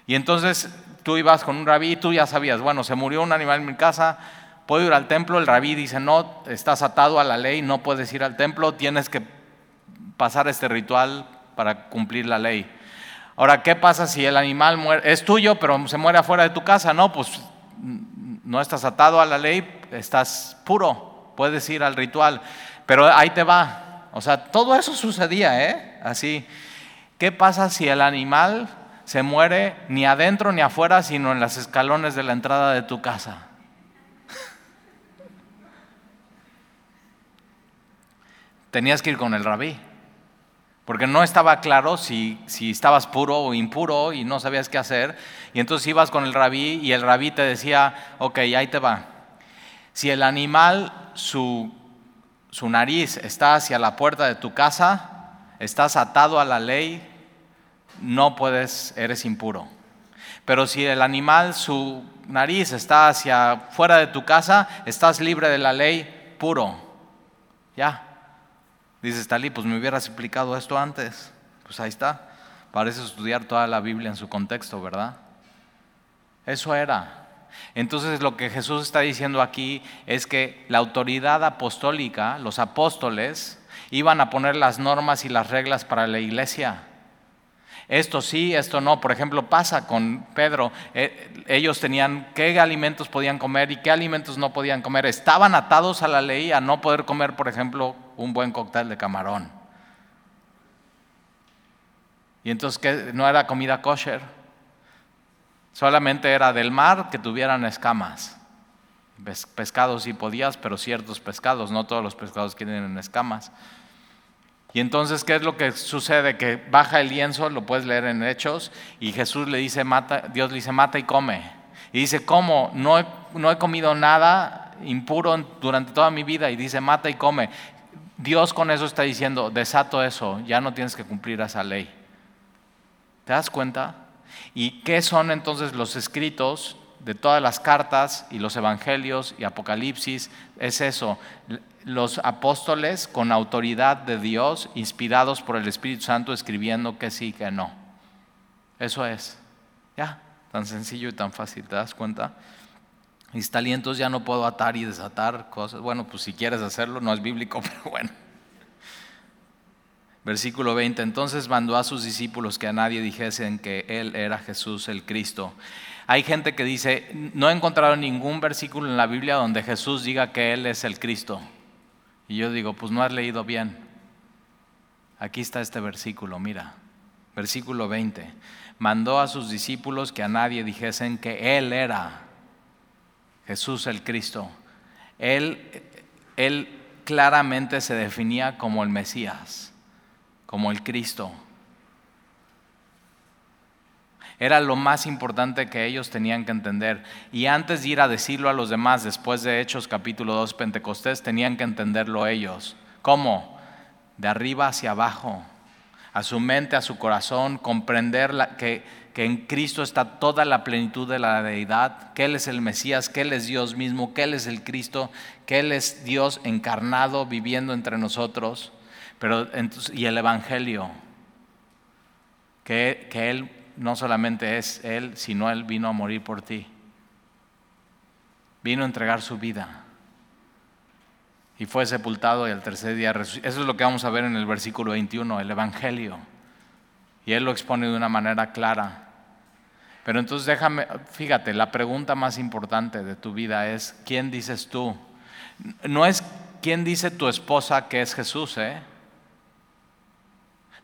Y entonces tú ibas con un rabí y tú ya sabías, bueno, se murió un animal en mi casa, puedo ir al templo, el rabí dice, no, estás atado a la ley, no puedes ir al templo, tienes que pasar este ritual para cumplir la ley. Ahora, ¿qué pasa si el animal muere? Es tuyo, pero se muere afuera de tu casa? No, pues no estás atado a la ley, estás puro, puedes ir al ritual. Pero ahí te va. O sea, todo eso sucedía, ¿eh? Así. ¿Qué pasa si el animal se muere ni adentro ni afuera, sino en los escalones de la entrada de tu casa? tenías que ir con el rabí. Porque no estaba claro si, si estabas puro o impuro y no sabías qué hacer. Y entonces ibas con el rabí y el rabí te decía, ok, ahí te va. Si el animal, su, su nariz está hacia la puerta de tu casa, estás atado a la ley, no puedes, eres impuro. Pero si el animal, su nariz está hacia fuera de tu casa, estás libre de la ley, puro. Ya. Dices, Talí, pues me hubieras explicado esto antes. Pues ahí está. Parece estudiar toda la Biblia en su contexto, ¿verdad? Eso era. Entonces lo que Jesús está diciendo aquí es que la autoridad apostólica, los apóstoles, iban a poner las normas y las reglas para la iglesia. Esto sí, esto no. Por ejemplo, pasa con Pedro. Eh, ellos tenían qué alimentos podían comer y qué alimentos no podían comer. Estaban atados a la ley a no poder comer, por ejemplo, un buen cóctel de camarón. Y entonces, ¿qué? ¿no era comida kosher? Solamente era del mar que tuvieran escamas. Pescados sí podías, pero ciertos pescados, no todos los pescados tienen escamas. Y entonces, ¿qué es lo que sucede? Que baja el lienzo, lo puedes leer en Hechos, y Jesús le dice, mata, Dios le dice, mata y come. Y dice, ¿cómo? No he, no he comido nada impuro durante toda mi vida. Y dice, mata y come. Dios con eso está diciendo, desato eso, ya no tienes que cumplir esa ley. ¿Te das cuenta? ¿Y qué son entonces los escritos de todas las cartas y los evangelios y Apocalipsis? Es eso, los apóstoles con autoridad de Dios, inspirados por el Espíritu Santo, escribiendo que sí, que no. Eso es. Ya, tan sencillo y tan fácil, ¿te das cuenta? Mis talentos ya no puedo atar y desatar cosas. Bueno, pues si quieres hacerlo, no es bíblico, pero bueno. Versículo 20, entonces mandó a sus discípulos que a nadie dijesen que Él era Jesús el Cristo. Hay gente que dice, no he encontrado ningún versículo en la Biblia donde Jesús diga que Él es el Cristo. Y yo digo, pues no has leído bien. Aquí está este versículo, mira, versículo 20. Mandó a sus discípulos que a nadie dijesen que Él era Jesús el Cristo. Él, él claramente se definía como el Mesías como el Cristo. Era lo más importante que ellos tenían que entender. Y antes de ir a decirlo a los demás, después de Hechos capítulo 2, Pentecostés, tenían que entenderlo ellos. ¿Cómo? De arriba hacia abajo, a su mente, a su corazón, comprender que, que en Cristo está toda la plenitud de la deidad, que Él es el Mesías, que Él es Dios mismo, que Él es el Cristo, que Él es Dios encarnado viviendo entre nosotros. Pero y el Evangelio, que, que Él no solamente es Él, sino Él vino a morir por ti. Vino a entregar su vida. Y fue sepultado y al tercer día resucitó. Eso es lo que vamos a ver en el versículo 21, el Evangelio. Y Él lo expone de una manera clara. Pero entonces déjame, fíjate, la pregunta más importante de tu vida es, ¿quién dices tú? No es quién dice tu esposa que es Jesús, ¿eh?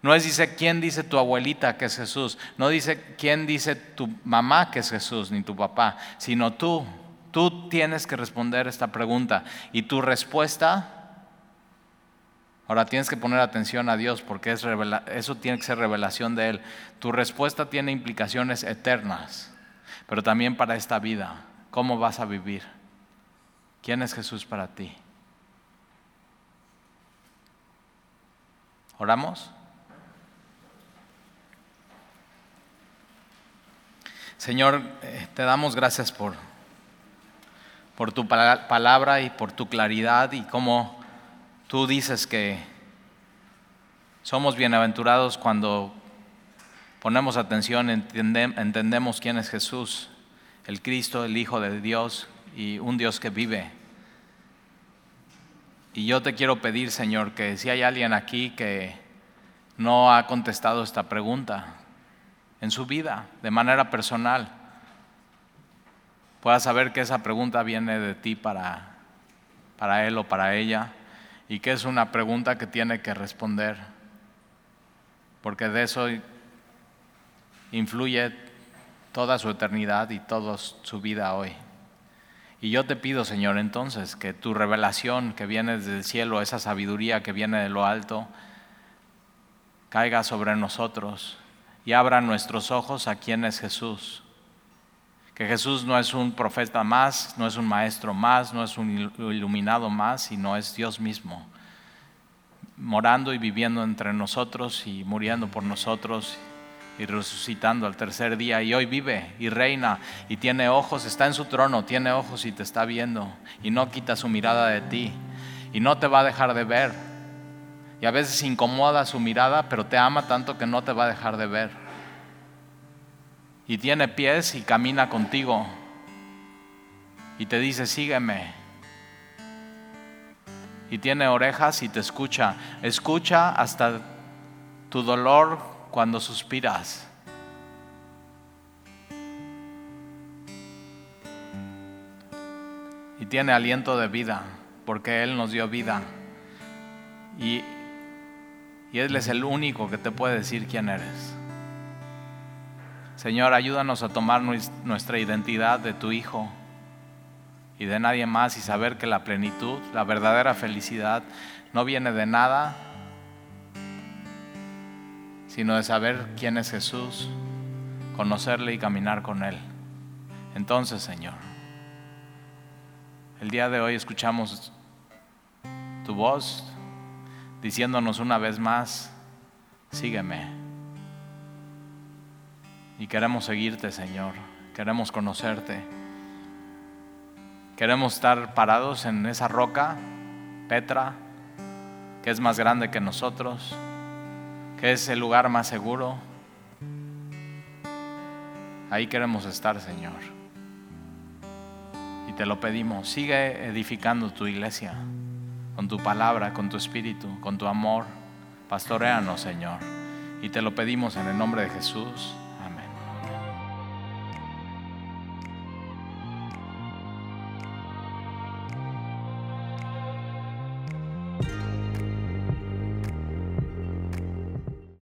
No es dice quién dice tu abuelita que es Jesús, no dice quién dice tu mamá que es Jesús, ni tu papá, sino tú. Tú tienes que responder esta pregunta. Y tu respuesta, ahora tienes que poner atención a Dios porque es eso tiene que ser revelación de Él. Tu respuesta tiene implicaciones eternas, pero también para esta vida. ¿Cómo vas a vivir? ¿Quién es Jesús para ti? ¿Oramos? Señor, eh, te damos gracias por, por tu palabra y por tu claridad y cómo tú dices que somos bienaventurados cuando ponemos atención, entendemos quién es Jesús, el Cristo, el Hijo de Dios y un Dios que vive. Y yo te quiero pedir, Señor, que si hay alguien aquí que no ha contestado esta pregunta, en su vida, de manera personal, pueda saber que esa pregunta viene de ti para, para él o para ella y que es una pregunta que tiene que responder, porque de eso influye toda su eternidad y toda su vida hoy. Y yo te pido, Señor, entonces, que tu revelación que viene del cielo, esa sabiduría que viene de lo alto, caiga sobre nosotros y abra nuestros ojos a quién es Jesús. Que Jesús no es un profeta más, no es un maestro más, no es un iluminado más, sino es Dios mismo. morando y viviendo entre nosotros y muriendo por nosotros y resucitando al tercer día y hoy vive y reina y tiene ojos, está en su trono, tiene ojos y te está viendo y no quita su mirada de ti y no te va a dejar de ver. Y a veces incomoda su mirada, pero te ama tanto que no te va a dejar de ver. Y tiene pies y camina contigo y te dice, sígueme. Y tiene orejas y te escucha. Escucha hasta tu dolor cuando suspiras. Y tiene aliento de vida, porque Él nos dio vida. Y, y Él es el único que te puede decir quién eres. Señor, ayúdanos a tomar nuestra identidad de tu Hijo y de nadie más y saber que la plenitud, la verdadera felicidad no viene de nada, sino de saber quién es Jesús, conocerle y caminar con Él. Entonces, Señor, el día de hoy escuchamos tu voz diciéndonos una vez más, sígueme. Y queremos seguirte, Señor, queremos conocerte. Queremos estar parados en esa roca, Petra, que es más grande que nosotros, que es el lugar más seguro. Ahí queremos estar, Señor. Y te lo pedimos. Sigue edificando tu iglesia con tu palabra, con tu espíritu, con tu amor. Pastoreanos, Señor. Y te lo pedimos en el nombre de Jesús.